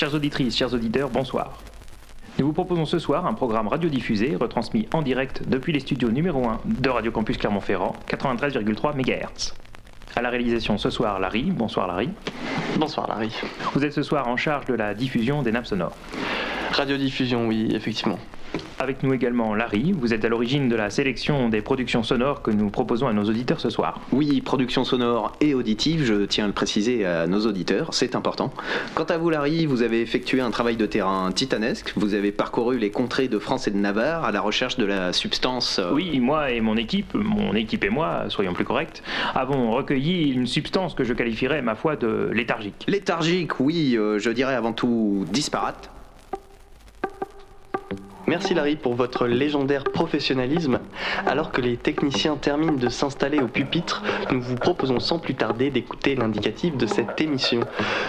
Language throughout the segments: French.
Chères auditrices, chers auditeurs, bonsoir. Nous vous proposons ce soir un programme radiodiffusé retransmis en direct depuis les studios numéro 1 de Radio Campus Clermont-Ferrand, 93,3 MHz. À la réalisation ce soir, Larry. Bonsoir Larry. Bonsoir Larry. Vous êtes ce soir en charge de la diffusion des nappes sonores. Radiodiffusion, oui, effectivement. Avec nous également Larry, vous êtes à l'origine de la sélection des productions sonores que nous proposons à nos auditeurs ce soir. Oui, production sonore et auditive, je tiens à le préciser à nos auditeurs, c'est important. Quant à vous Larry, vous avez effectué un travail de terrain titanesque, vous avez parcouru les contrées de France et de Navarre à la recherche de la substance... Euh, oui, moi et mon équipe, mon équipe et moi, soyons plus corrects, avons recueilli une substance que je qualifierais, ma foi, de léthargique. Léthargique, oui, euh, je dirais avant tout disparate. Merci Larry pour votre légendaire professionnalisme. Alors que les techniciens terminent de s'installer au pupitre, nous vous proposons sans plus tarder d'écouter l'indicatif de cette émission.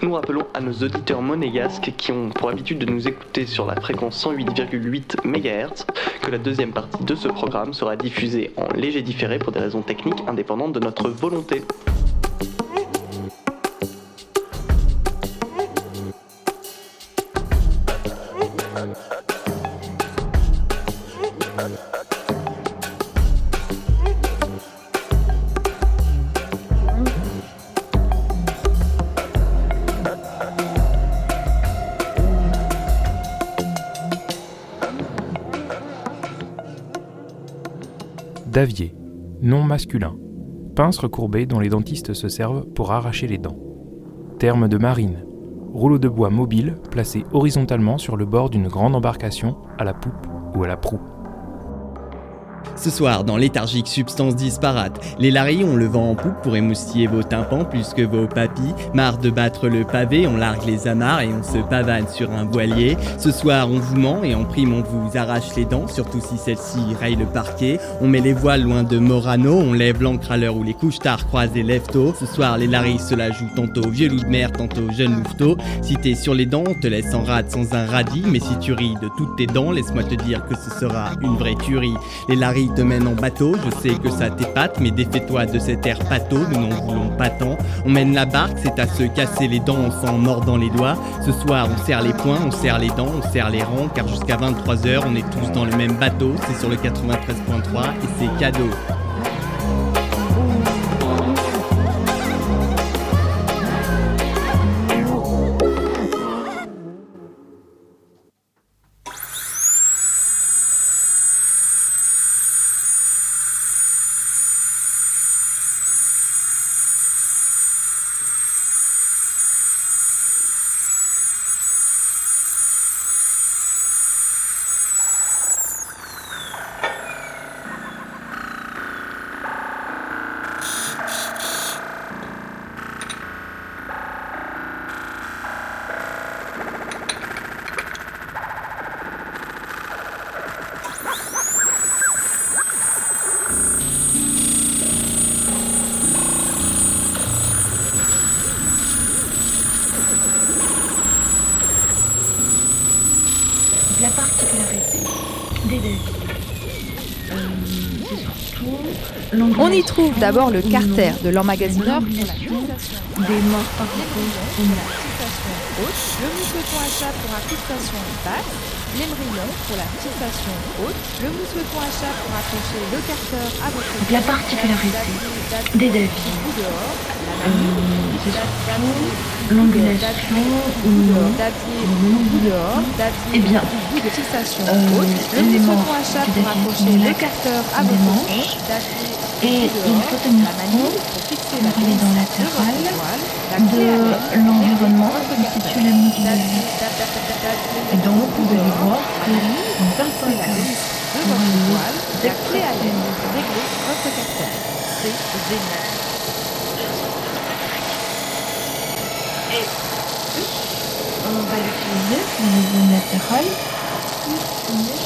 Nous rappelons à nos auditeurs monégasques qui ont pour habitude de nous écouter sur la fréquence 108,8 MHz que la deuxième partie de ce programme sera diffusée en léger différé pour des raisons techniques indépendantes de notre volonté. Davier, nom masculin. Pince recourbée dont les dentistes se servent pour arracher les dents. Terme de marine. Rouleau de bois mobile placé horizontalement sur le bord d'une grande embarcation à la poupe ou à la proue. Ce soir, dans Léthargique Substance Disparate, les Larry ont le vent en poupe pour émoustiller vos tympans plus que vos papilles. Marre de battre le pavé, on largue les amarres et on se pavane sur un voilier. Ce soir, on vous ment et en prime, on vous arrache les dents, surtout si celle-ci raye le parquet. On met les voiles loin de Morano, on lève l'encre à l'heure où les couches tard croisent les lèvres Ce soir, les Larry se la jouent tantôt vieux loup de mer, tantôt jeune louveteau. Si t'es sur les dents, on te laisse en rade sans un radis, mais si tu ris de toutes tes dents, laisse-moi te dire que ce sera une vraie tuerie. Larry te mènent en bateau, je sais que ça t'épate, mais défais-toi de cet air pâteau, nous n'en voulons pas tant. On mène la barque, c'est à se casser les dents, on s'en mord dans les doigts. Ce soir, on serre les poings, on serre les dents, on serre les rangs, car jusqu'à 23h, on est tous dans le même bateau. C'est sur le 93.3 et c'est cadeau. On y trouve d'abord le carter de l'emmagasineur des morts le mousqueton à chat pour incrustation basse, l'émerillon pour la fixation haute, le mousqueton à chat pour accrocher le carter à votre La particularité des Davis, l'angulation ou dehors, eh bien, de fixation haute, le mousqueton à chat pour accrocher le carter à votre et il faut tenir compte, aller dans latéral, de l'environnement qui constitue la de vie. Et donc, vous allez voir que régler votre carter. C'est génial. Et on va l'utiliser pour les zones.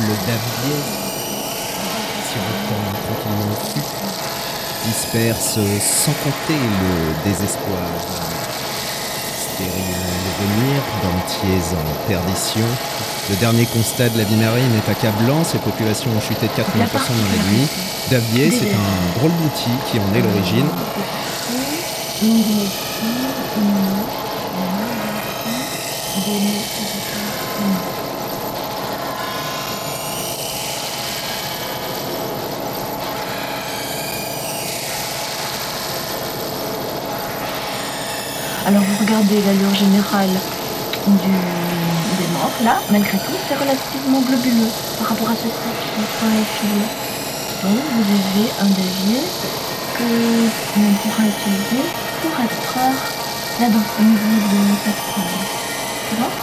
Le Davier, sirotant tranquillement au fût, disperse sans compter le désespoir stérile venir, dentiers en perdition. Le dernier constat de la vie marine est accablant, ses populations ont chuté de 80% dans la nuit. Davier, c'est un drôle d'outil qui en est l'origine. Alors vous regardez l'allure générale du, des membres, là, malgré tout, c'est relativement globuleux par rapport à ceci qui est pas effilé. Donc vous avez un davier que l'on pourra utiliser pour extraire la niveau de cette forme. Tu vois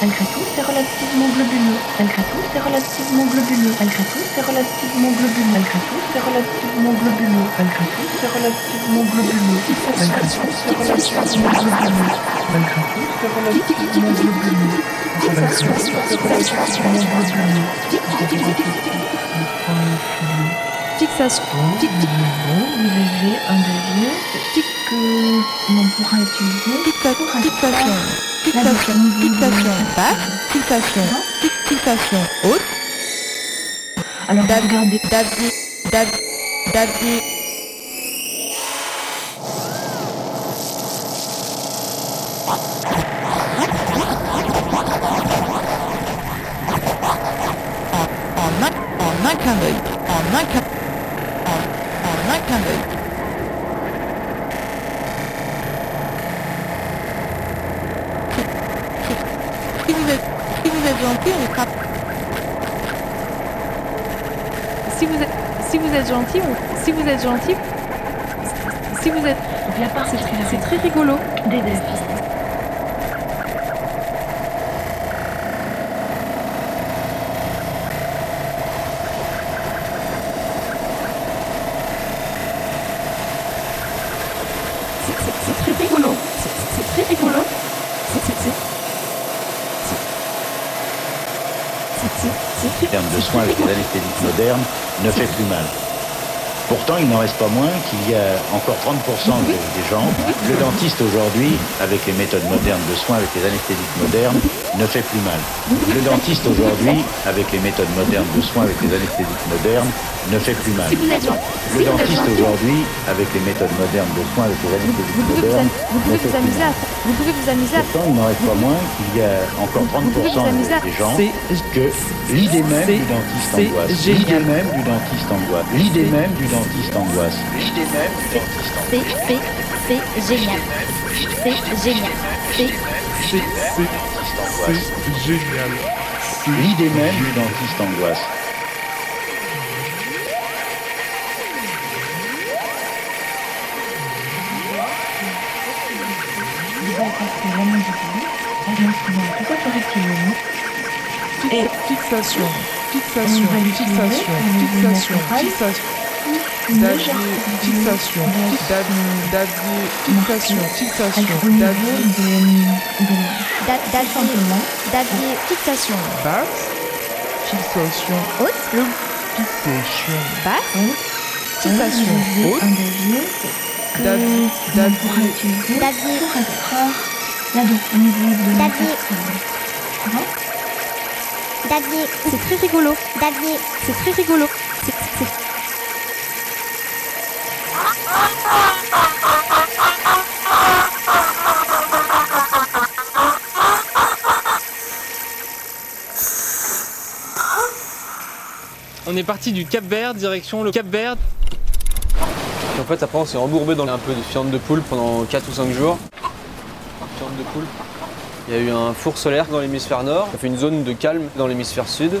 Malgré tout, c'est relativement globuleux. Malgré tout, c'est relativement globuleux. Malgré tout, c'est relativement globuleux. Malgré tout, c'est relativement globuleux. Malgré tout, c'est relativement globuleux. Malgré tout, c'est relativement globuleux. Malgré tout, c'est relativement globuleux. Malgré tout, c'est relativement globuleux. Fixation. Bon, vous avez un davier que l'on pourra utiliser Fixation cette basse. Fixation. Fixation haute. Alors regardez Davier. Dav- Davier. En, un, clin d'œil. En un clin, en, en un clin d'œil. Si vous êtes, si vous êtes gentil, on frappe. Si vous êtes, si vous êtes gentil, on- si vous êtes gentil, si vous êtes, donc la part c'est très c'est très rigolo. des daviers. C'est- c'est- C'est très rigolo. C'est c'est très rigolo. C'est- c'est- c'est- c'est- c'est- c'est très- termes de soins avec les ne fait plus mal. Pourtant, il n'en reste pas moins qu'il y a encore 30% des, des gens. Le dentiste aujourd'hui, avec les méthodes modernes de soins avec les anesthésiques modernes, ne fait plus mal. Le dentiste aujourd'hui, avec les méthodes modernes de soins avec les anesthésiques modernes, ne fait plus mal. Le dentiste aujourd'hui, avec les méthodes modernes de soins avec les anesthésiques modernes, ne fait plus mal. Vous pouvez vous amuser à Pourtant, il n'en reste pas moins qu'il y a encore 30% amuser à- des gens C'est que l'idée même c'est- du dentiste c'est angoisse. génial. L'idée même du dentiste angoisse. L'idée même du dentiste angoisse. L'idée même du dentiste angoisse. C'est, c'est, c'est génial. C'est génial. C'est c'est c'est c'est génial. L'idée même du dentiste angoisse. Et Fixation. on Fixation. Fixation. Fixation. Fixation. Fixation. Davier. Fixation. Fixation. avec au niveau Davier. de, de da- tout davier, simplement davier, fixation. Basse. Fixation. Haute. Fixation. Basse. Fixation. haute. Que Davier. l'on pourra Davier. C'est très rigolo. davier, C'est très rigolo. C'est c'est- On est parti du Cap Vert, direction le Cap Vert. En fait, après, on s'est embourbé dans un peu de fiente de poule pendant 4 ou 5 jours. Fiente de poule. Il y a eu un four solaire dans l'hémisphère nord. Ça fait une zone de calme dans l'hémisphère sud.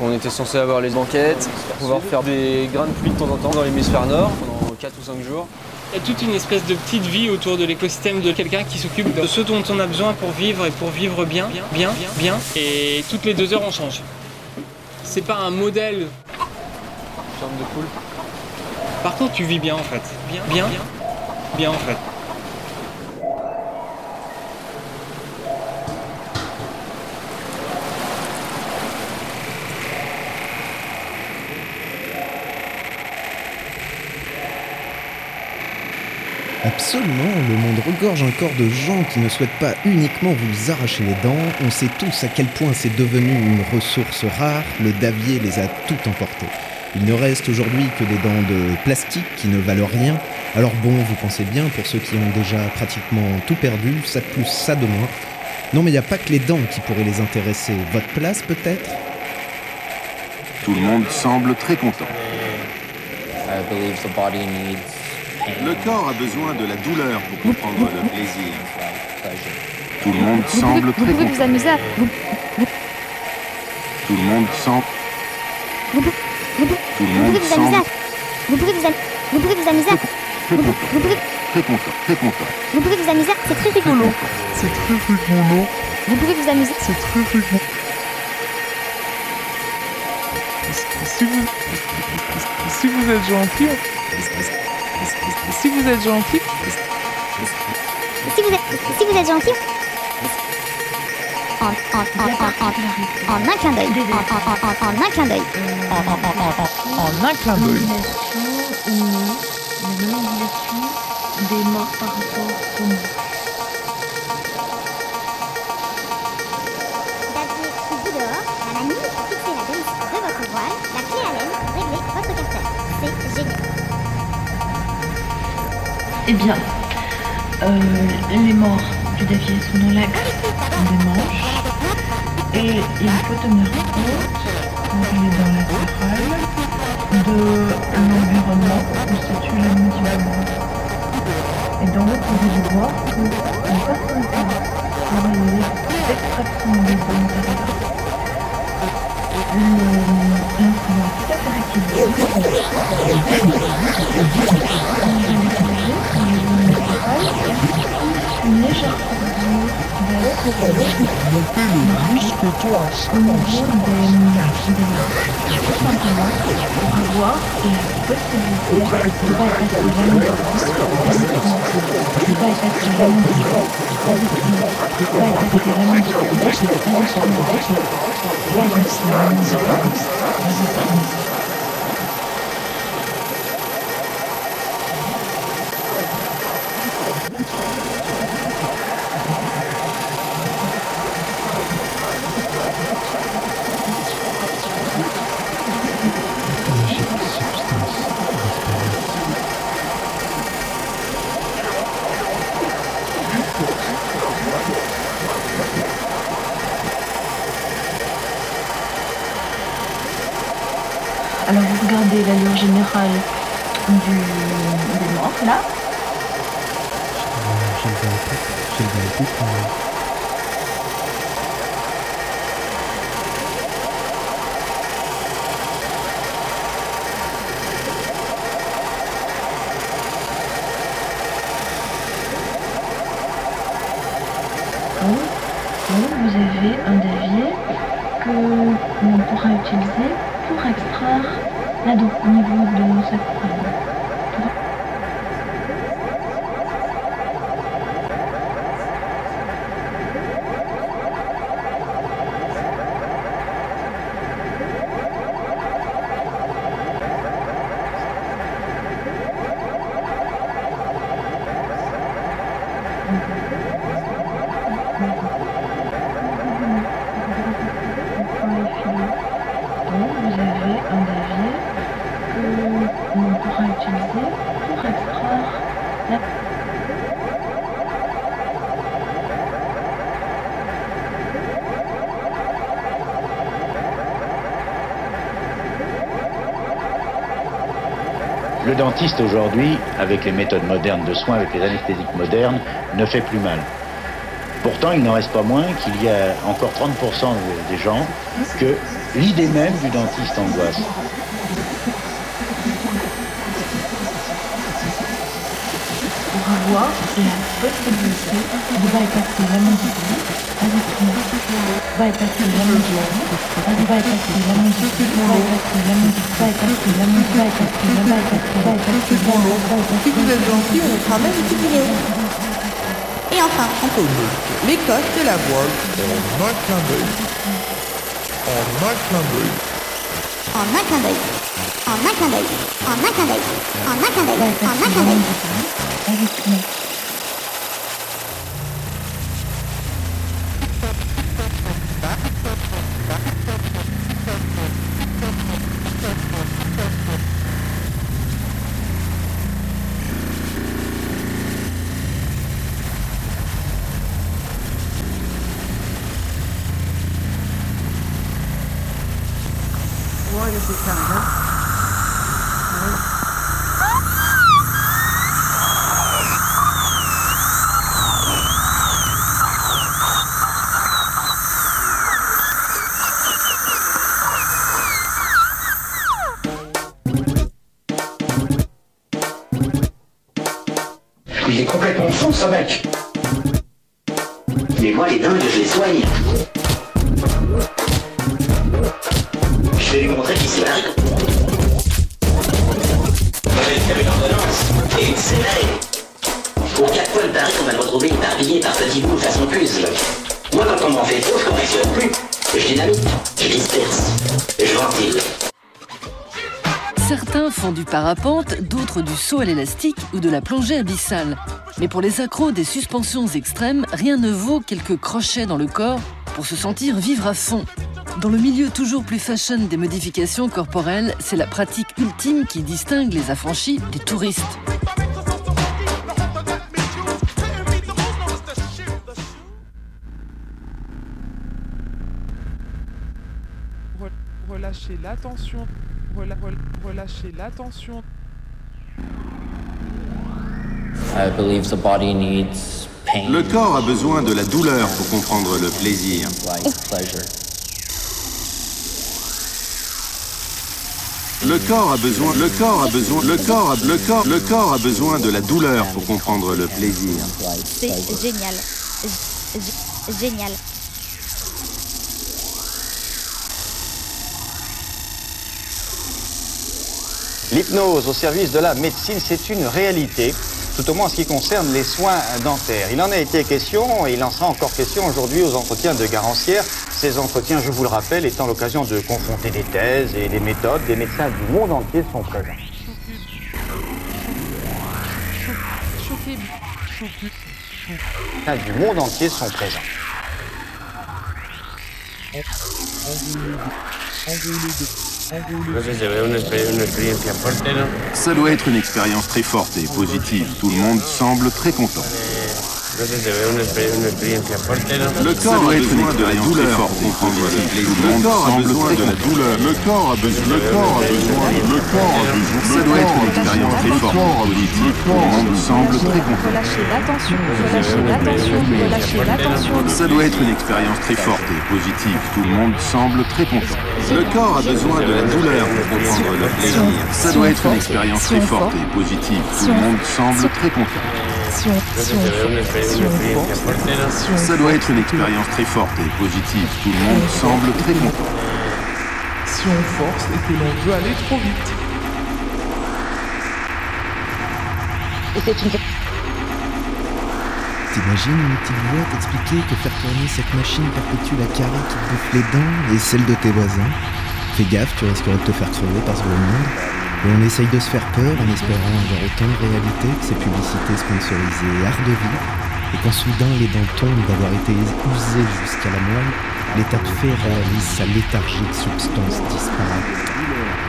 On était censé avoir les banquettes, pouvoir faire des grains de pluie de temps en temps dans l'hémisphère nord pendant 4 ou 5 jours. Il y a toute une espèce de petite vie autour de l'écosystème de quelqu'un qui s'occupe de ce dont on a besoin pour vivre et pour vivre bien, bien, bien, bien. Et toutes les deux heures, on change. C'est pas un modèle. Fiente de poule. Par contre, tu vis bien en fait. Bien, bien, bien en fait. Absolument, le monde regorge encore de gens qui ne souhaitent pas uniquement vous arracher les dents. On sait tous à quel point c'est devenu une ressource rare, le davier les a tout emportés. Il ne reste aujourd'hui que des dents de plastique qui ne valent rien. Alors bon, vous pensez bien, pour ceux qui ont déjà pratiquement tout perdu, ça pousse ça de moins. Non mais il n'y a pas que les dents qui pourraient les intéresser. Votre place peut-être? Tout le monde semble très content. Le corps a besoin de la douleur pour comprendre le plaisir. Tout le monde Vous pouvez, semble vous très pouvez vous content. amuser à... Vous, vous, Tout le monde semble... vous, Tout pouvez vous amuser. Vous pouvez vous, am- vous pouvez vous amuser à... très Vous, content. vous pouvez, Très content. Très content. vous pouvez vous amuser. C'est très rigolo. C'est très rigolo. Vous pouvez vous amuser... C'est très rigolo. Si vous, si vous êtes gentil, si vous êtes gentil, Si vous êtes, si vous êtes gentil... En, en, un clin d'œil. En, un clin d'œil. En, un clin d'œil. Des morts par. Eh bien, euh, les morts du Davier sont dans l'axe des et il faut tenir compte, quand il est dans latéral, de l'environnement qui constitue la du monde. Et donc, vous pouvez voir que une personne pour réaliser l'extraction des zones le- avec une. Alors vous regardez l'allure générale du, des morts là. J'ai le verre poupe. J'ai le verre poupe. euh, Donc, donc vous avez un davier que pourra utiliser pour extraire l'ado au niveau de cette. Donc vous avez un davier que l'on pourra utiliser pour extraire la Le dentiste aujourd'hui, avec les méthodes modernes de soins, avec les anesthésiques modernes, ne fait plus mal. Pourtant, il n'en reste pas moins qu'il y a encore 30% des gens que l'idée même du dentiste angoisse. Si vous êtes gentil, on. Et enfin, Anthony, l'Écosse de la voile. en un clin d'œil. En un clin d'œil. En un clin d'œil. En un clin d'œil. En un clin d'œil. En un clin d'œil. Ouais, En un clin d'œil. Saut à l'élastique ou de la plongée abyssale. Mais pour les accros des suspensions extrêmes, rien ne vaut quelques crochets dans le corps pour se sentir vivre à fond. Dans le milieu toujours plus fashion des modifications corporelles, c'est la pratique ultime qui distingue les affranchis des touristes. Re- Relâchez l'attention. Relâchez l'attention. Le corps a besoin de la douleur pour comprendre le plaisir. Le corps a besoin, le corps a besoin, le corps a, le corps, le corps a besoin de la douleur pour comprendre le plaisir. C'est génial. G- Génial. L'hypnose au service de la médecine, c'est une réalité, tout au moins en ce qui concerne les soins dentaires. Il en a été question et il en sera encore question aujourd'hui aux entretiens de Garancière. Ces entretiens, je vous le rappelle, étant l'occasion de confronter des thèses et des méthodes. Des médecins du monde entier sont présents. Du monde entier sont présents. Ça doit être une expérience très forte et positive. Tout le monde semble très content. Le corps doit être une expérience très forte et positive. Tout le monde semble très content. Le corps a besoin, le corps a besoin, le corps a besoin. Ça doit être une expérience très forte le monde semble très content. Relâchez l'attention, relâchez l'attention, relâchez l'attention. Ça doit être une expérience très forte et positive. Tout le monde semble très content. Le corps a besoin de la douleur pour comprendre le plaisir. Ça doit être une expérience très forte et positive. Tout le monde semble très content. Ça doit être une expérience très forte et positive. Tout le monde semble très content. si on force et que l'on veut aller trop vite. Et c'est une T'imagines une petite voix t'expliquer que faire tourner cette machine perpétue la carie qui te bouffe les dents et celle de tes voisins? Fais gaffe, tu risquerais de te faire crever par ce monde. On essaye de se faire peur en espérant avoir autant de réalité que ces publicités sponsorisées art de vivre. Et quand soudain les dents tombent d'avoir été usées jusqu'à la moelle, l'état de fait réalise sa léthargique substance disparate.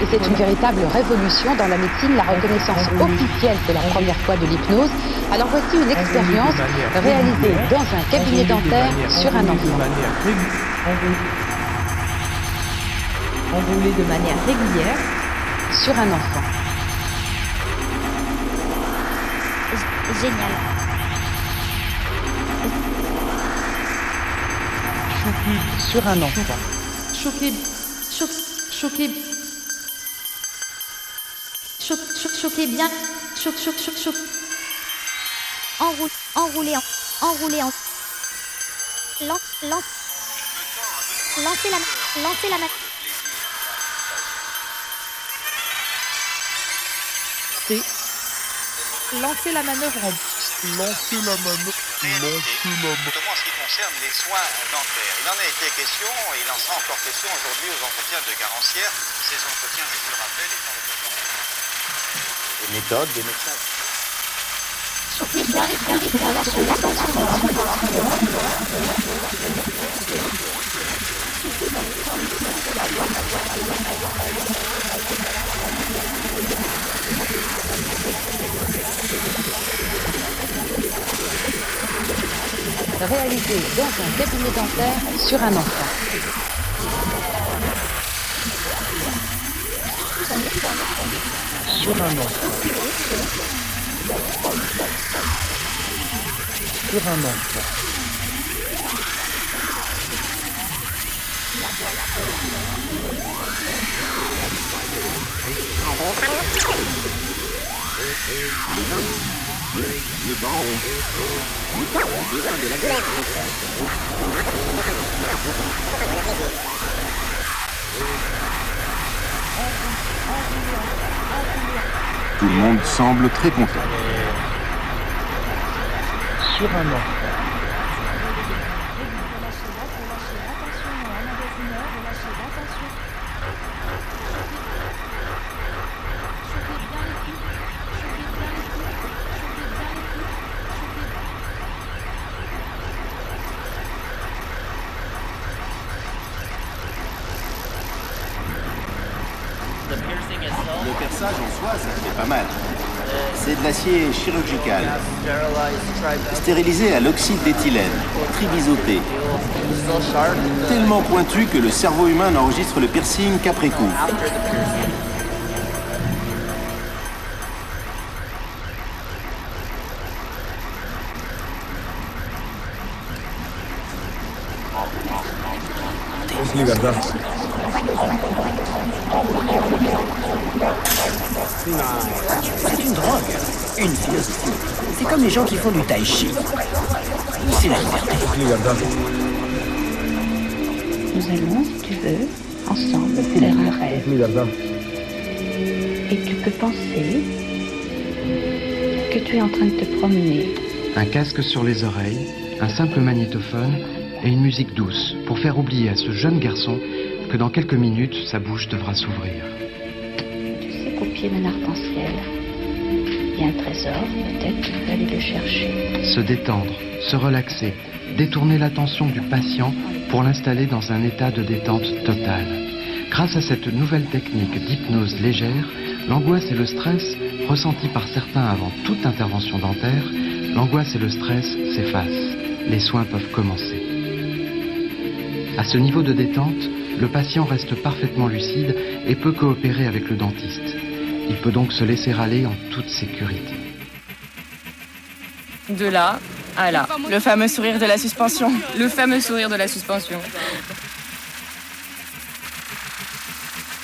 Et c'est une véritable révolution dans la médecine, la reconnaissance officielle pour la première fois de l'hypnose. Alors voici une expérience réalisée dans un cabinet dentaire sur un enfant. Enroulé de manière régulière. Sur un enfant. Génial. Sur un enfant. Choqué. Choc, choqué. Choc, choc, choqué bien. Choc, choc, choc, choc. Enroule, enroulé en, enroulé en. Lance, lance. Lancez la main, lancez la main. C'est. Lancer la manœuvre en. Lancer la manœuvre. en ce qui concerne les soins dentaires. Il en a été question et il en sera encore question aujourd'hui aux entretiens de Garancière. Ces entretiens, je vous le rappelle, étant des méthodes, des médecins. réalisé dans un cabinet dentaire sur un enfant. Sur un enfant. Sur un enfant. Le Tout le monde semble très content. Sur un enfant. Le perçage en soi, ça fait pas mal. Chirurgical, stérilisé à l'oxyde d'éthylène, tribisoté. Tellement pointu que le cerveau humain n'enregistre le piercing qu'après coup. C'est une drogue, une philosophie. C'est comme les gens qui font du tai chi. C'est la liberté. Nous allons, si tu veux, ensemble faire un rêve. Et tu peux penser que tu es en train de te promener. Un casque sur les oreilles, un simple magnétophone et une musique douce pour faire oublier à ce jeune garçon que dans quelques minutes, sa bouche devra s'ouvrir. D'un il y a un trésor, peut-être tu peux aller le chercher. Se détendre, se relaxer, détourner l'attention du patient pour l'installer dans un état de détente totale. Grâce à cette nouvelle technique d'hypnose légère, l'angoisse et le stress, ressentis par certains avant toute intervention dentaire, l'angoisse et le stress s'effacent. Les soins peuvent commencer. À ce niveau de détente, le patient reste parfaitement lucide et peut coopérer avec le dentiste. Il peut donc se laisser aller en toute sécurité. De là à là. Le fameux sourire de la suspension. Le fameux sourire de la suspension.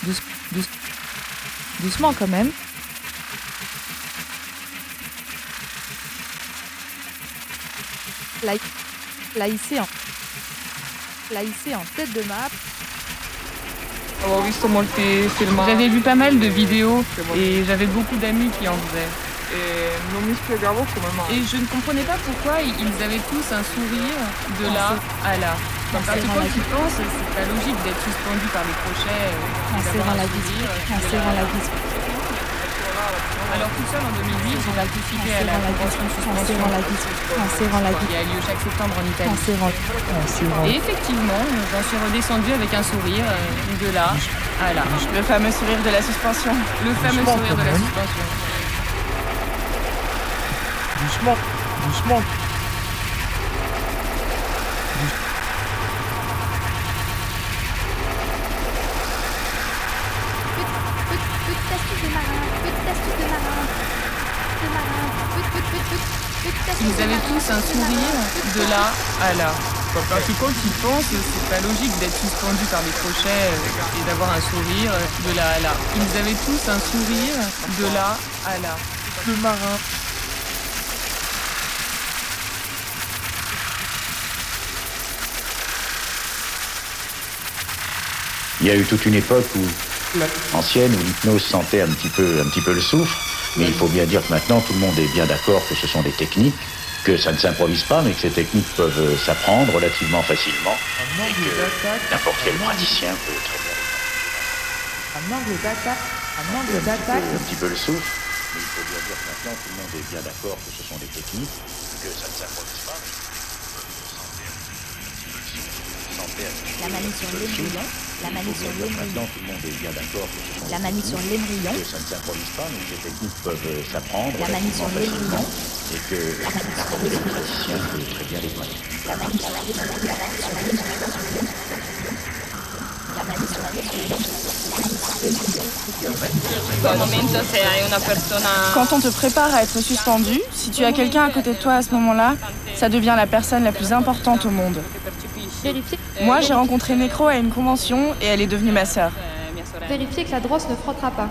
Douce- douce- doucement quand même. Là, là ici en, là ici en tête de map. J'avais vu pas mal de vidéos et j'avais beaucoup d'amis qui en faisaient. Et je ne comprenais pas pourquoi ils avaient tous un sourire de là à là. Parce que quand tu penses, c'est pas logique d'être suspendu par les crochets un la. Alors tout seul en 2008, j'ai participé à la convention de suspension la qui a lieu chaque septembre en Italie. Et effectivement, j'en suis redescendu avec un sourire euh, de là à là. Le fameux sourire de la suspension. Le fameux sourire de la suspension. Doucement, doucement. Petite astuce de marin, petite astuce de marin, de marin, petite, petite, petite, petite astuce Ils de avaient marin, tous un sourire de là à là. Parce que quand ils pensent, c'est pas logique d'être suspendu par des crochets euh, et d'avoir un sourire de là à là. Ils avaient tous un sourire de là à là. Le marin. Il y a eu toute une époque où, ancienne où l'hypnose sentait un petit, peu, un petit peu le soufre, mais il faut bien dire que maintenant tout le monde est bien d'accord que ce sont des techniques que ça ne s'improvise pas, mais que ces techniques peuvent euh, s'apprendre relativement facilement, et que n'importe quel praticien peut très bien. Un angle d'attaque. Un angle Un d'attaque. un petit peu le souffle, mais il faut bien dire que maintenant tout le monde est bien d'accord que ce sont des techniques, que ça ne s'improvise pas, mais sans perdre. La l'embryon. La manie sur. Maintenant tout le monde est bien d'accord que La des manie sur que ça ne s'improvise pas, mais que ces techniques peuvent euh, s'apprendre La manie sur facilement, et que n'importe quel praticien peut très bien les pratiquer. Quand on te prépare à être suspendu, si tu as quelqu'un à côté de toi à ce moment-là, ça devient la personne la plus importante au monde. Moi, j'ai rencontré Necro à une convention et elle est devenue ma sœur. Vérifiez que la drosse ne frottera pas.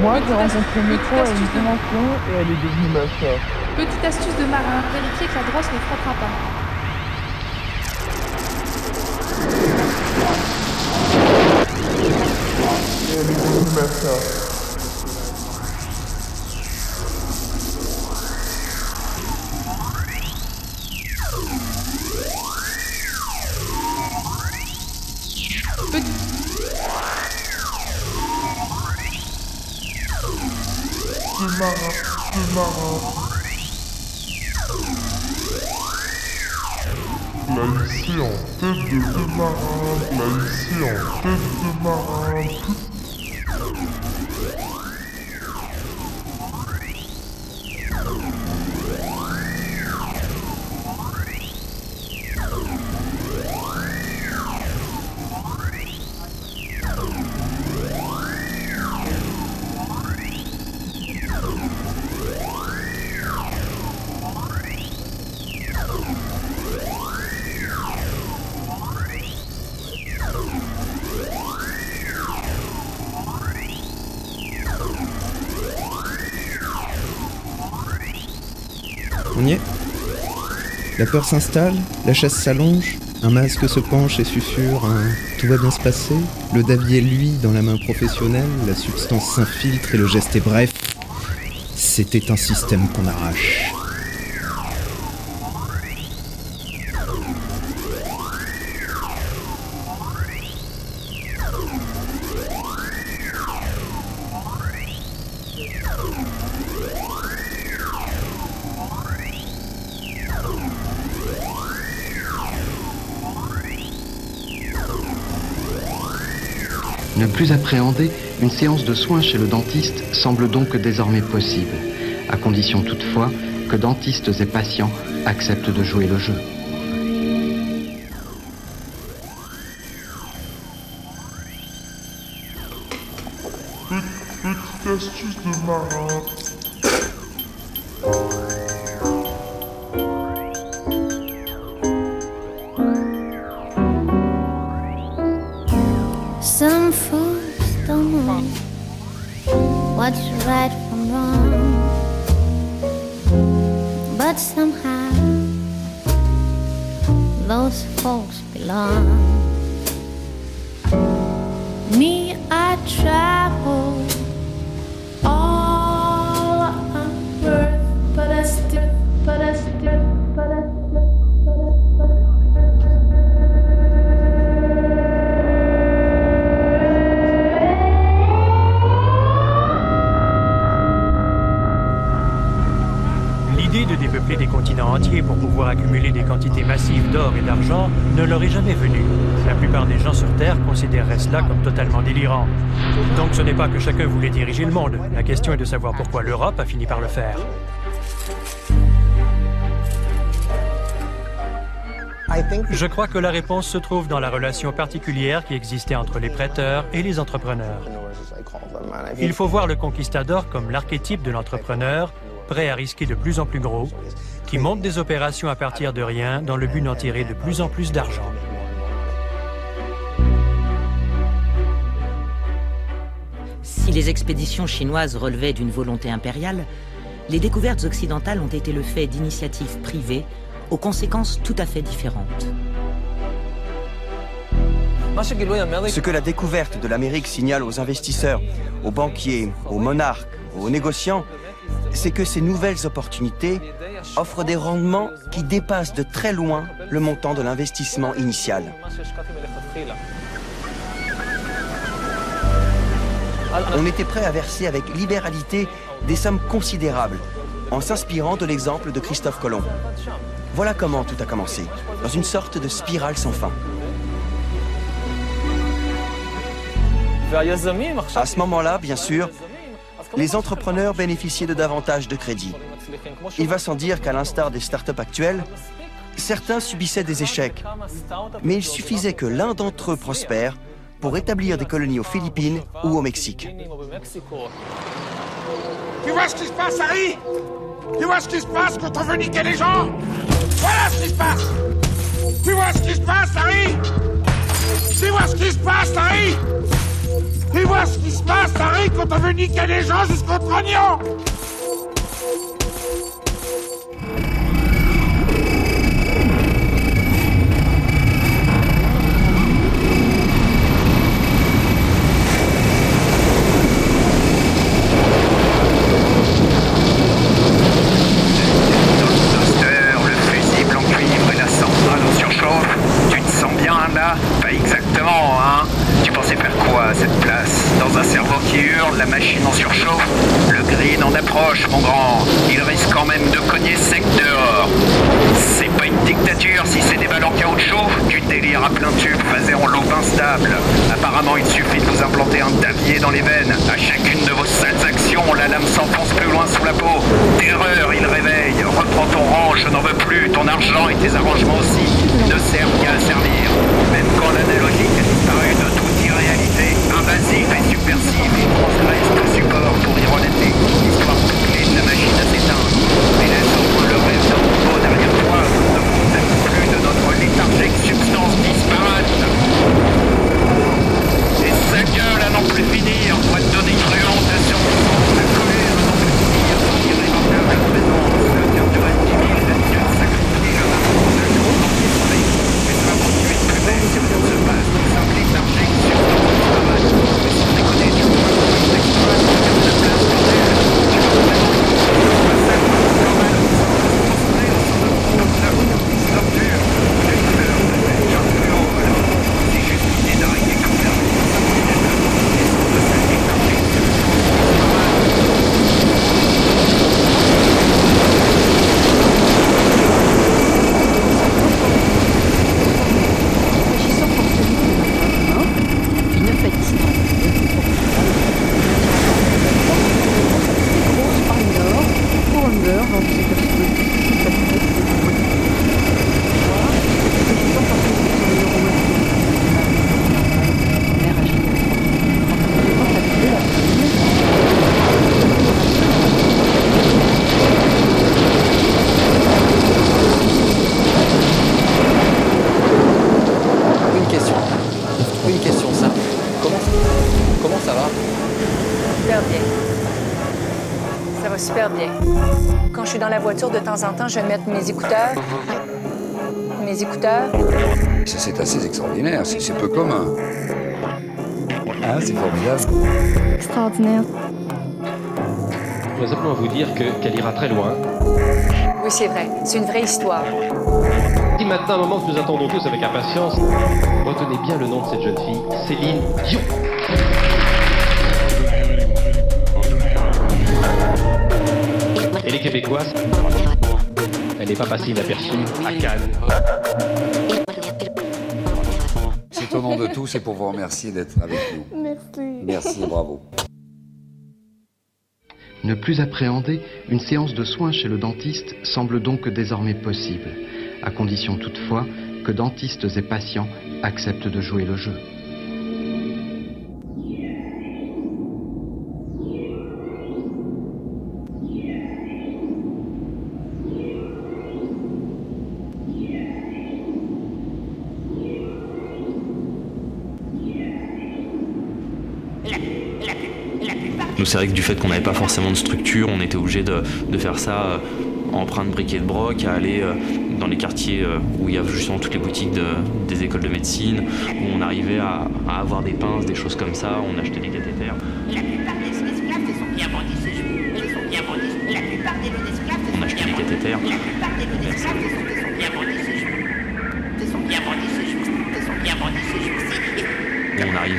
Moi, j'ai rencontré Métro à une convention et elle est devenue ma sœur. Petite astuce de marin, vérifiez que la drosse ne frottera pas. Et elle est devenue ma sœur. Marin. La lycée en tête de la lycée en tête de marin. La peur s'installe, la chaise s'allonge, un masque se penche et susurre un Tout va bien se passer Le davier, lui, dans la main professionnelle, la substance s'infiltre et le geste est bref. C'était un système qu'on arrache. Plus appréhender, une séance de soins chez le dentiste semble donc désormais possible, à condition toutefois que dentistes et patients acceptent de jouer le jeu. La question est de savoir pourquoi l'Europe a fini par le faire. Je crois que la réponse se trouve dans la relation particulière qui existait entre les prêteurs et les entrepreneurs. Il faut voir le conquistador comme l'archétype de l'entrepreneur, prêt à risquer de plus en plus gros, qui monte des opérations à partir de rien dans le but d'en tirer de plus en plus d'argent. Si les expéditions chinoises relevaient d'une volonté impériale, les découvertes occidentales ont été le fait d'initiatives privées aux conséquences tout à fait différentes. Ce que la découverte de l'Amérique signale aux investisseurs, aux banquiers, aux monarques, aux négociants, c'est que ces nouvelles opportunités offrent des rendements qui dépassent de très loin le montant de l'investissement initial. On était prêt à verser avec libéralité des sommes considérables, en s'inspirant de l'exemple de Christophe Colomb. Voilà comment tout a commencé, dans une sorte de spirale sans fin. À ce moment-là, bien sûr, les entrepreneurs bénéficiaient de davantage de crédits. Il va sans dire qu'à l'instar des startups actuelles, certains subissaient des échecs. Mais il suffisait que l'un d'entre eux prospère pour établir des colonies aux Philippines ou au Mexique. Tu vois ce qui se passe, Harry? Tu vois ce qui se passe quand on veut niquer les gens? Voilà ce qui se passe! Tu vois ce qui se passe, Harry? Tu vois ce qui se passe, Harry? Tu vois ce qui se passe, Harry, quand on veut niquer les gens jusqu'au trognon? De temps en temps, je vais mettre mes écouteurs. Mes écouteurs. C'est assez extraordinaire, c'est peu commun. Hein, c'est formidable. Extraordinaire. Je voudrais simplement vous dire qu'elle ira très loin. Oui, c'est vrai. C'est une vraie histoire. Et maintenant, un moment que nous attendons tous avec impatience, retenez bien le nom de cette jeune fille, Céline Dion. Québécoises Elle n'est pas passée inaperçue à Cannes. C'est au nom de tous et pour vous remercier d'être avec nous. Merci. Merci bravo. Ne plus appréhender, une séance de soins chez le dentiste semble donc désormais possible, à condition toutefois que dentistes et patients acceptent de jouer le jeu. C'est vrai que du fait qu'on n'avait pas forcément de structure, on était obligé de, faire ça euh, empreinte briquet de broc, à aller dans les quartiers où il y a justement toutes les boutiques des écoles de médecine, où on arrivait à, avoir des pinces, des choses comme ça, on achetait des cathéters. La plupart des esclaves se sont bien vendus. Ils sont bien vendus. La plupart des lots d'esclaves se On achetait des cathéters. La plupart des sont, se sont bien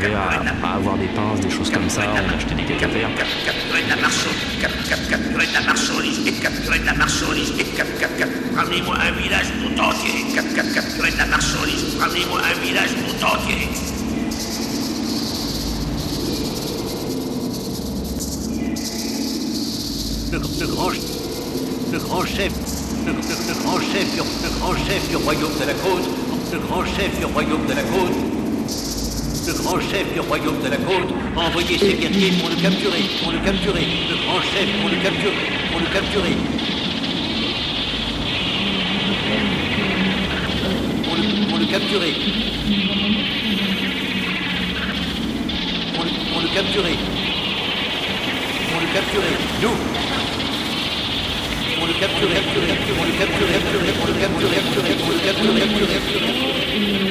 arrivait à, à, avoir des pinces, des choses comme ça, on achetait des cathéters. Capturer de la marchandise, capturer de la marchandise, capturer de la marchandise, ramenez-moi un village tout entier, capturer de la marchandise, ramenez-moi un village tout entier. Le, le, grand, le grand chef, le, le, grand chef, le grand chef du royaume de la côte, le grand chef du royaume de la côte, le grand chef du royaume de la côte a envoyé ses guerriers pour le capturer, pour le capturer, le grand chef pour le capturer, pour le capturer. Pour le, pour le capturer. Pour le, pour le capturer. Pour le capturer. Nous. Pour le capturer, capturer, pour le capturer, capturer, pour le capturer, capturer, pour le capturer, capturer, Eh bien,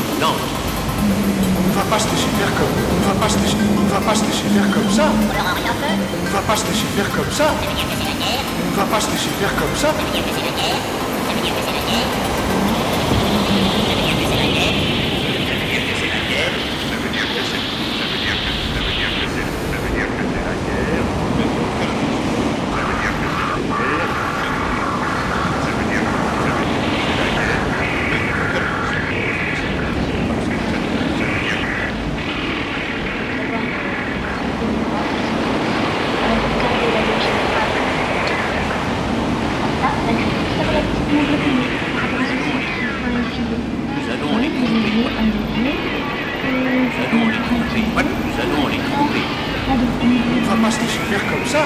blancs On ne va pas se laisser faire comme on ne va pas se laisser, on ne va pas se laisser faire comme ça. On ne va pas se laisser faire comme ça. On ne va pas se laisser faire comme ça allons les couper. Nous allons les couper. Nous allons les couper. On ne va pas se laisser faire comme ça.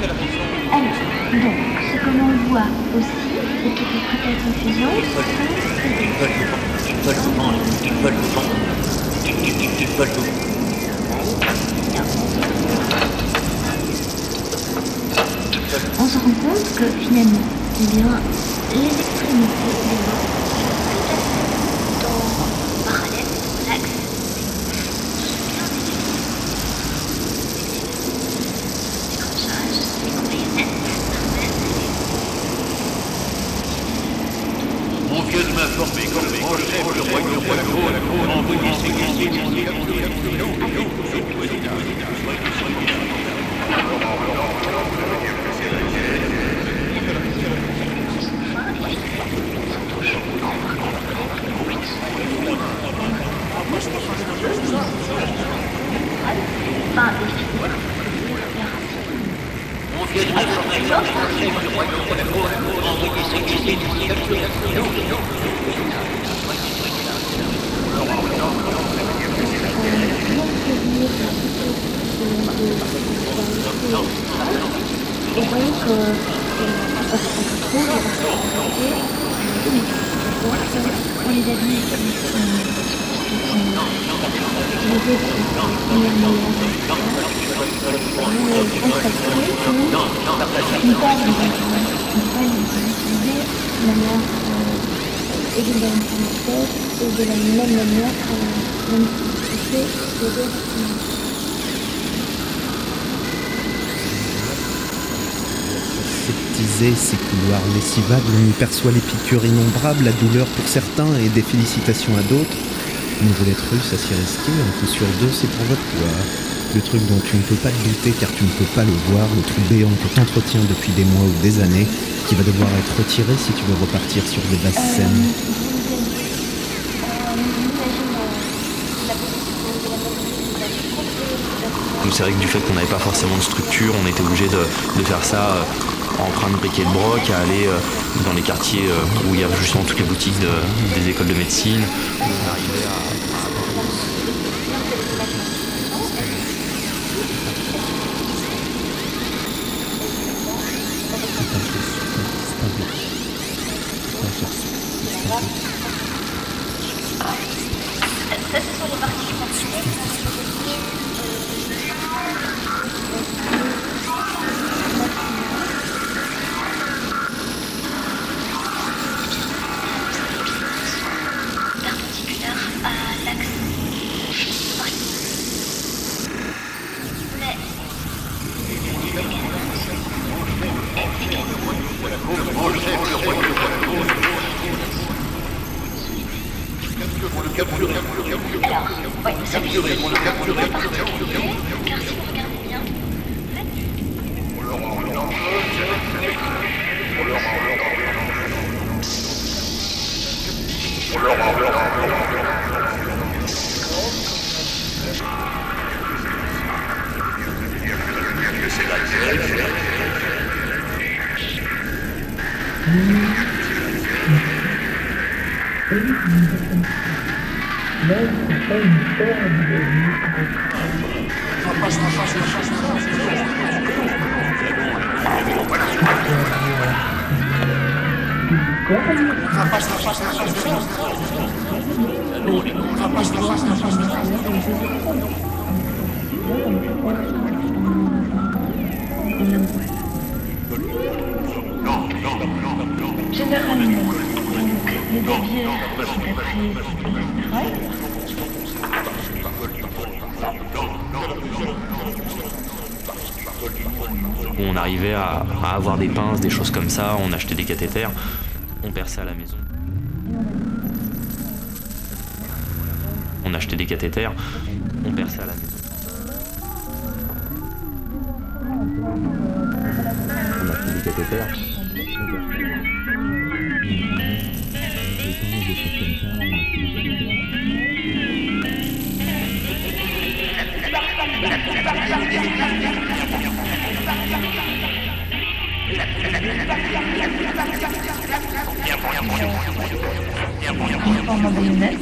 Quelle raison Alors, donc, ce que l'on voit aussi, et qui peut prêter à confusion, Ils veulent nous vendre. Ils veulent nous vendre. Ils veulent nous vendre. Ils, ils, ils, ils veulent nous on se rend compte que finalement, eh bien, les extrémités des mains sont tout à fait dans parallèle aux axes. On vient de m'informer que le grand chef du royaume de la côte a envoyé ses guerriers pour nous capturer. On vient de m'informer que le grand chef du royaume de la côte a envoyé ses guerriers pour nous capturer. Et donc, euh, on se retrouve les responsabilités, on les a vus qui sont les autres, on les a contractés, nous, une part de une part utilisée de manière évidemment et de la même manière que même si Ces couloirs lessivables, on y perçoit les piqûres innombrables, la douleur pour certains et des félicitations à d'autres. Une roulette russe à s'y rester, un coup sur deux, c'est pour votre poire. Le truc dont tu ne peux pas te douter car tu ne peux pas le voir, le trou béant que t'entretiens depuis des mois ou des années, qui va devoir être retiré si tu veux repartir sur de basses scènes. C'est vrai que du fait qu'on n'avait pas forcément de structure, on était obligé de, faire ça euh, en train de briquer le broc, à aller euh, dans les quartiers euh, où il y a justement toutes les boutiques des écoles de médecine. On arrivait à, avoir des pinces, des choses comme ça, on achetait des cathéters, on perçait à la maison. On achetait des cathéters, on perçait à la maison. 돼 요. Forma de lunettes.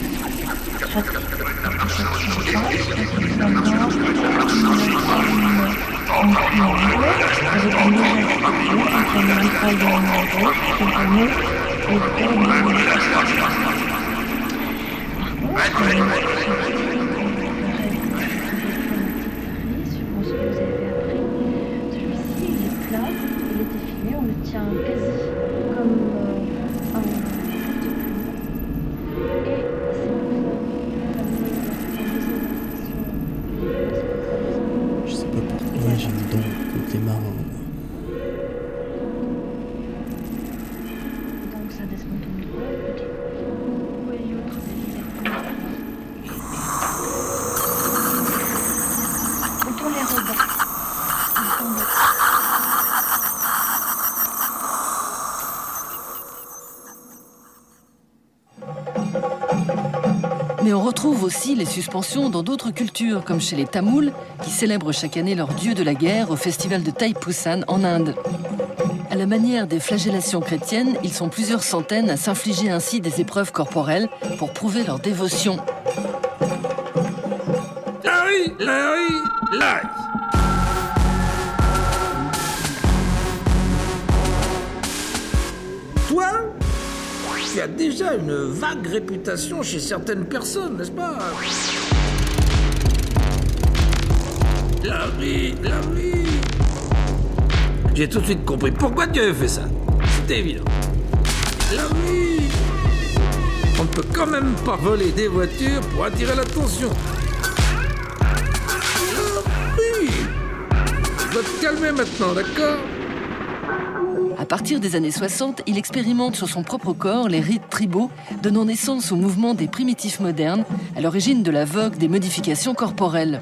Chaque... Chaque... Chaque... Chaque... Chaque... Chaque... Chaque... Chaque... achetait des cathéters. en baïonnette. aussi les suspensions dans d'autres cultures, comme chez les Tamouls, qui célèbrent chaque année leur dieu de la guerre au festival de Thaipussan en Inde. À la manière des flagellations chrétiennes, ils sont plusieurs centaines à s'infliger ainsi des épreuves corporelles pour prouver leur dévotion. déjà une vague réputation chez certaines personnes, n'est-ce pas? La vie, la vie J'ai tout de suite compris pourquoi tu avais fait ça. C'était évident. La vie On ne peut quand même pas voler des voitures pour attirer l'attention. La vie Je dois te calmer maintenant, d'accord? À partir des années 60, il expérimente sur son propre corps les rites tribaux, donnant naissance au mouvement des primitifs modernes, à l'origine de la vogue des modifications corporelles.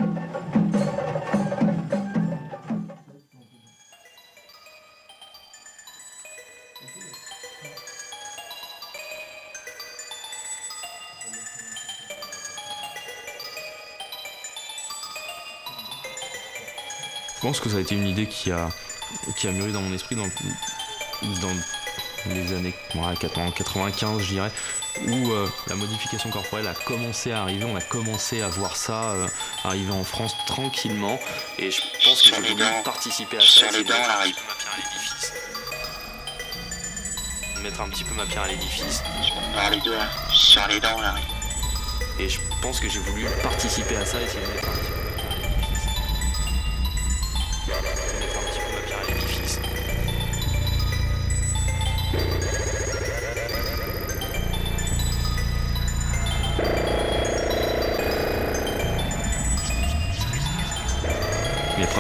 Je pense que ça a été une idée qui a, mûri dans mon esprit dans les années 95, je dirais, où euh, la modification corporelle a commencé à arriver. On a commencé à voir ça euh, arriver en France tranquillement. Et je pense que j'ai voulu participer à ça. Sur les dents, la Mettre un petit peu ma pierre à l'édifice. Par les doigts, sur les dents, là. Et je pense que j'ai voulu participer à ça, essayer de mettre un petit peu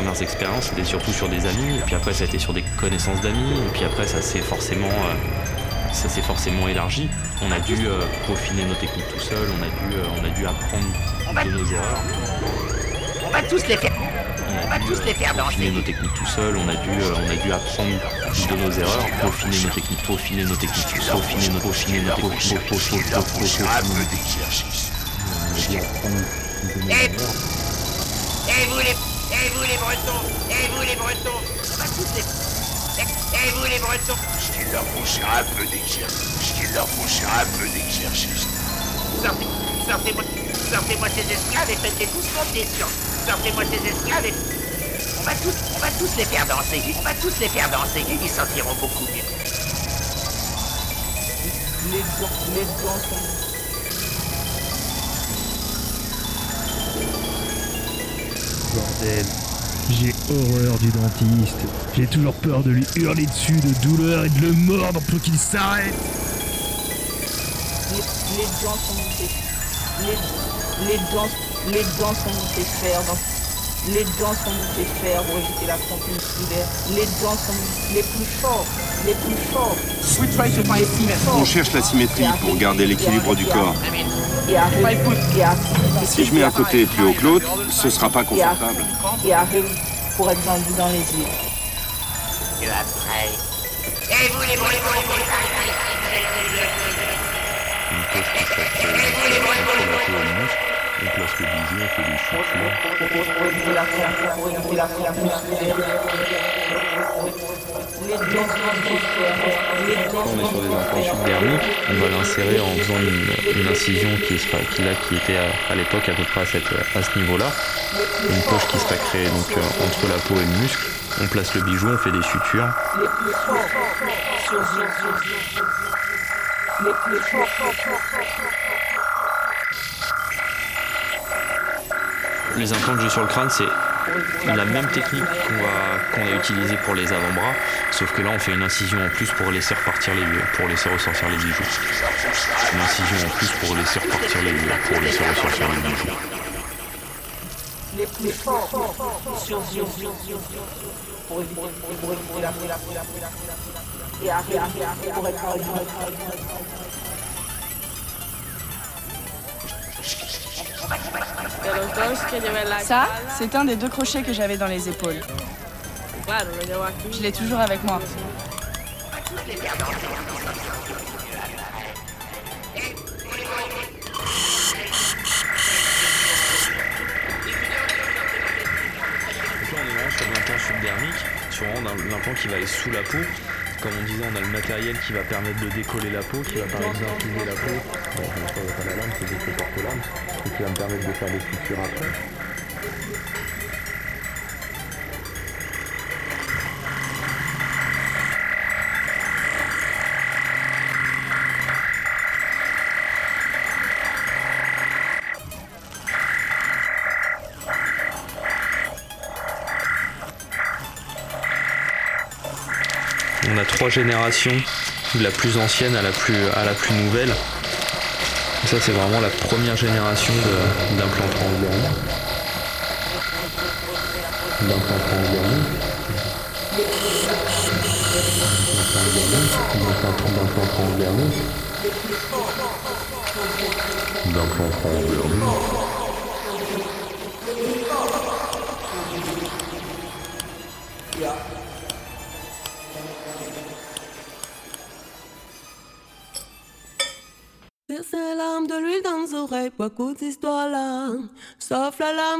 premières expériences, c'était surtout sur des amis, et puis après ça a été sur des connaissances d'amis, et puis après ça s'est forcément, euh, ça s'est forcément élargi. On a dû euh, peaufiner nos techniques tout seul, on a dû, euh, on a dû apprendre de nos erreurs. On va tous les faire. On va tous les faire peaufiner nos techniques tout seul, on a dû, euh, on a dû apprendre de nos erreurs, peaufiner nos techniques, peaufiner nos techniques, peaufiner nos, peaufiner nos techniques, peaufiner, peaufiner, Et, et vous les, et vous les Bretons, et vous les Bretons, on va tous les, et, vous les Bretons. Ce qu'il leur faut, c'est un peu d'exercice. Ce qu'il leur faut, c'est un peu d'exercice. Sortez, sortez-moi, sortez-moi ces esclaves et faites des coups monter sur. Sortez-moi ces esclaves et... On va tous, on va tous les faire danser. On va tous les faire danser. Ils sentiront beaucoup mieux. Les les Bordel. J'ai horreur du dentiste. J'ai toujours peur de lui hurler dessus de douleur et de le mordre pour qu'il s'arrête. Les, les dents sont montées. Les, les dents, les dents sont montées. Dans, les dents sont montées fer pour éviter la trompe musculaire. Les dents sont les plus forts. Les plus forts. We try to find On cherche la symétrie pour garder l'équilibre du corps. Et Si je mets un côté plus haut que l'autre, ce sera pas confortable. et arrive pour être vendu dans les îles. Et vous les On place le bijou, on fait des Quand on est sur des fer. subdermiques, on va l'insérer en faisant une, incision qui, là, qui était à, l'époque à peu près à, ce niveau-là. Une poche qui sera créée donc, euh, entre la peau et le muscle. On place le bijou, on fait des sutures. Les implants que j'ai sur le crâne, c'est la même technique qu'on a utilisée pour les avant-bras, sauf que là on fait une incision en plus pour laisser repartir les pour laisser ressortir les bijoux. Une incision en plus pour laisser repartir les pour laisser ressortir les bijoux. Ça, c'est un des deux crochets que j'avais dans les épaules. Je l'ai toujours avec moi. Là on est sur de l'implant subdermique, sur d'un- l'implant qui va aller sous la peau. Comme on disait, on a le matériel qui va permettre de décoller la peau, qui va permettre d'infliger la peau. Bon, n'y a pas la lame, c'est juste le porte-lame, et qui va me permettre de faire des sutures après. trois générations, de la plus ancienne à la plus, à la plus nouvelle. Ça c'est vraiment la première génération d'implantants en D'implantants en D'implantants en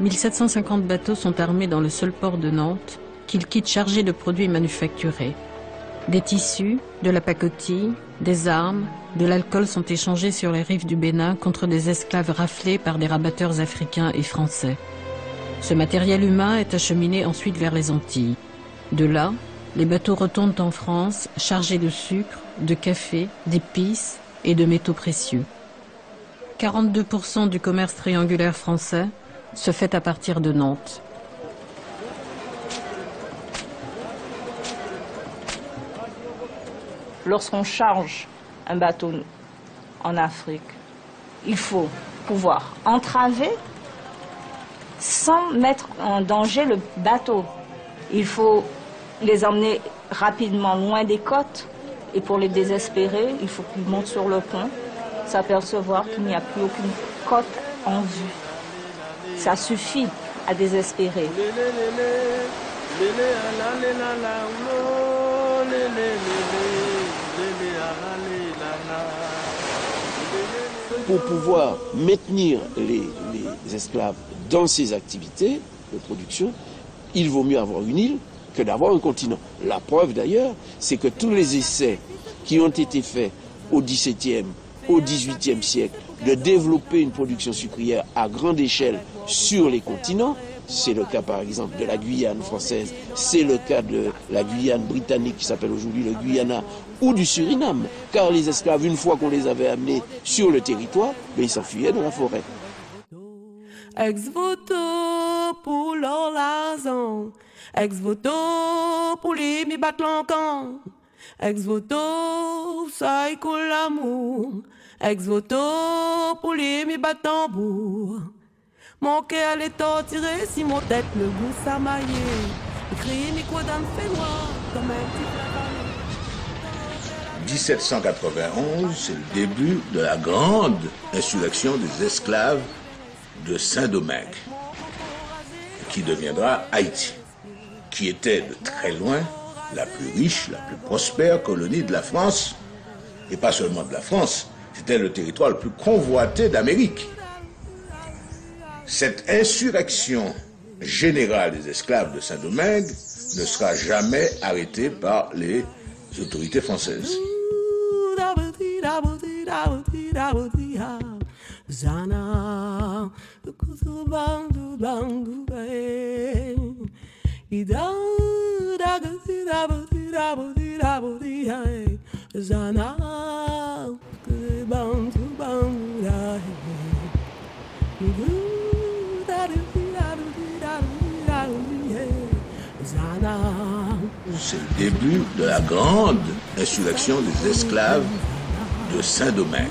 1750 bateaux sont armés dans le seul port de Nantes qu'ils quittent chargés de produits manufacturés. Des tissus, de la pacotille, des armes, de l'alcool sont échangés sur les rives du Bénin contre des esclaves raflés par des rabatteurs africains et français. Ce matériel humain est acheminé ensuite vers les Antilles. De là, les bateaux retournent en France chargés de sucre, de café, d'épices et de métaux précieux. 42% du commerce triangulaire français se fait à partir de Nantes. Lorsqu'on charge un bateau en Afrique, il faut pouvoir entraver sans mettre en danger le bateau. Il faut les emmener rapidement loin des côtes et pour les désespérer, il faut qu'ils montent sur le pont s'apercevoir qu'il n'y a plus aucune côte en vue. Ça suffit à désespérer. Pour pouvoir maintenir les, esclaves dans ces activités de production, il vaut mieux avoir une île que d'avoir un continent. La preuve d'ailleurs, c'est que tous les essais qui ont été faits au XVIIe, au XVIIIe siècle de développer une production sucrière à grande échelle sur les continents. C'est le cas par exemple de la Guyane française, c'est le cas de la Guyane britannique qui s'appelle aujourd'hui le Guyana ou du Suriname. Car les esclaves, une fois qu'on les avait amenés sur le territoire, ben, ils s'enfuyaient dans la forêt. Ex voto pour ex voto pour les ex voto ça l'amour. Ex voto pour les mi tambour. Mon cœur est torturé si mon tête le goût s'amaillé. Crie mi quoi d'un fait noir comme un petit 1791, c'est le début de la grande insurrection des esclaves de Saint-Domingue, qui deviendra Haïti, qui était de très loin la plus riche, la plus prospère colonie de la France, et pas seulement de la France, c'était le territoire le plus convoité d'Amérique. Cette insurrection générale des esclaves de Saint-Domingue ne sera jamais arrêtée par les autorités françaises. C'est le début de la grande insurrection des esclaves de Saint-Domingue.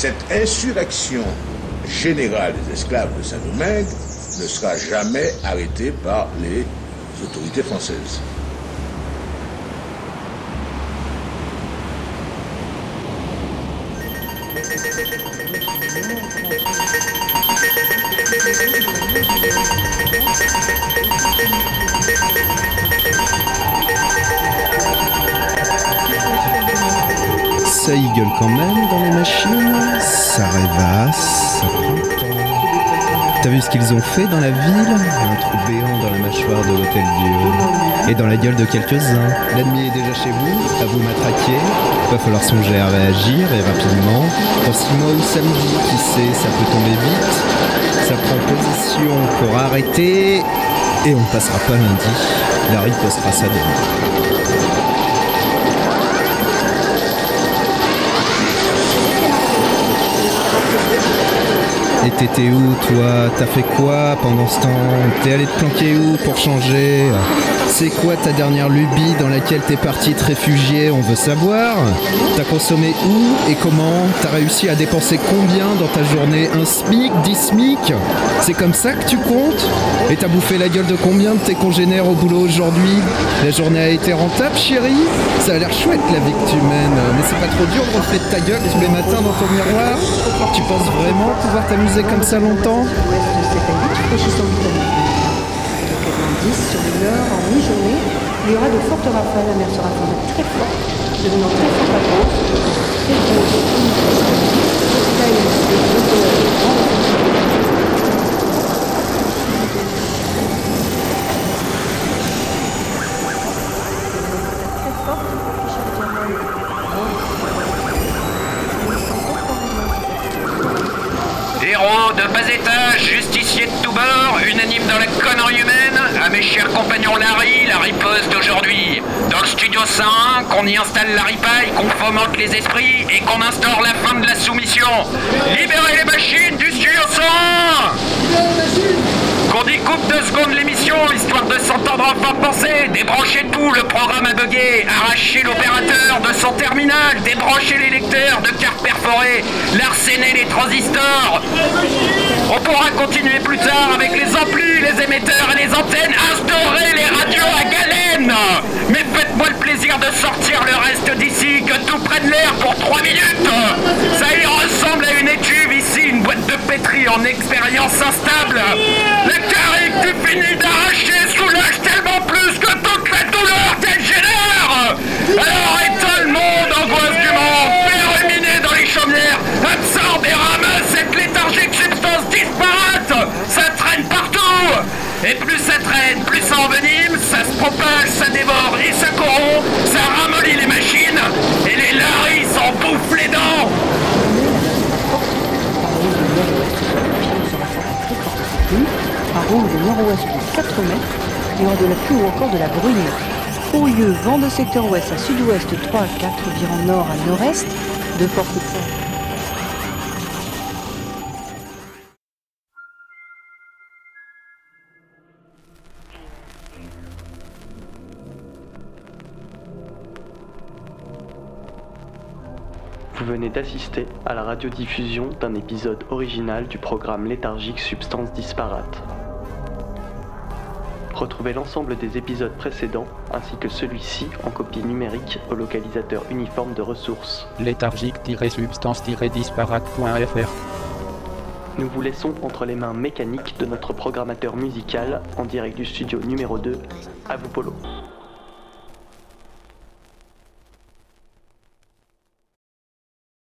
Cette insurrection générale des esclaves de Saint-Domingue ne sera jamais arrêtée par les autorités françaises. Ça y gueule quand même dans les machines, ça rêvasse, T'as vu ce qu'ils ont fait dans la ville? Un trou béant dans la mâchoire de l'hôtel Dieu. Et dans la gueule de quelques-uns. L'ennemi est déjà chez vous, à vous matraquer. Va falloir songer à réagir et rapidement. Pour six mois ou samedi, qui sait, ça peut tomber vite. Ça prend position pour arrêter. Et on ne passera pas lundi. Larry postera ça demain. T'étais où toi? T'as fait quoi pendant ce temps? T'es allé te planquer où pour changer? C'est quoi ta dernière lubie dans laquelle t'es parti te réfugier? On veut savoir. T'as consommé où et comment? T'as réussi à dépenser combien dans ta journée? Un SMIC 10 SMIC? C'est comme ça que tu comptes? Et t'as bouffé la gueule de combien de tes congénères au boulot aujourd'hui? La journée a été rentable chérie? Ça a l'air chouette la vie que tu mènes. Mais c'est pas trop dur de refaire ta gueule tous les matins dans ton miroir? Tu penses vraiment pouvoir t'amuser comme ça longtemps? Sur le nord en mi-journée, il y aura de fortes rafales. La mer sera formée très forte, devenant très forte à grandes Héros de bas étage, justicier de tout bord, unanime dans la connerie humaine, mes chers compagnons Larry, la riposte d'aujourd'hui. Dans le studio 101, qu'on y installe la ripaille, qu'on fomente les esprits et qu'on instaure la fin de la soumission. Libérez les machines du studio 101 Qu'on découpe deux secondes l'émission, histoire de s'entendre enfin penser, débrancher tout, le programme a bugué, arracher l'opérateur de son terminal, débrancher les lecteurs de cartes perforées, l'arsener les transistors. On pourra continuer plus tard avec les amplis, les émetteurs et les antennes, instaurer les radios Mais faites-moi le plaisir de sortir le reste d'ici, que tout prenne l'air pour 3 minutes. Ça y ressemble à une étuve ici, une boîte de pétri en expérience instable. Le carré que tu finis d'arracher soulage tellement plus que toute la douleur qu'elle génère. Alors éteins le monde, angoisse du monde, fais ruminer dans les chaumières, absorbe et ramasse cette léthargique substance disparate. Ça traîne partout. Et plus ça traîne, plus ça envenime, ça se propage, ça dévore et ça corrompt, ça ramollit les machines, et les laris s'en bouffent les dents. par onde de nord-ouest de 4 mètres et en de la pluie ou encore de la bruyère. Au lieu, vent de secteur ouest à sud-ouest 3 à 4, virant nord à nord-est, de fortes fortes. Venez d'assister à la radiodiffusion d'un épisode original du programme léthargique Substances disparates. Retrouvez l'ensemble des épisodes précédents ainsi que celui-ci en copie numérique au localisateur uniforme de ressources. léthargique-substance-disparate.fr Nous vous laissons entre les mains mécaniques de notre programmateur musical en direct du studio numéro 2. À vous Polo.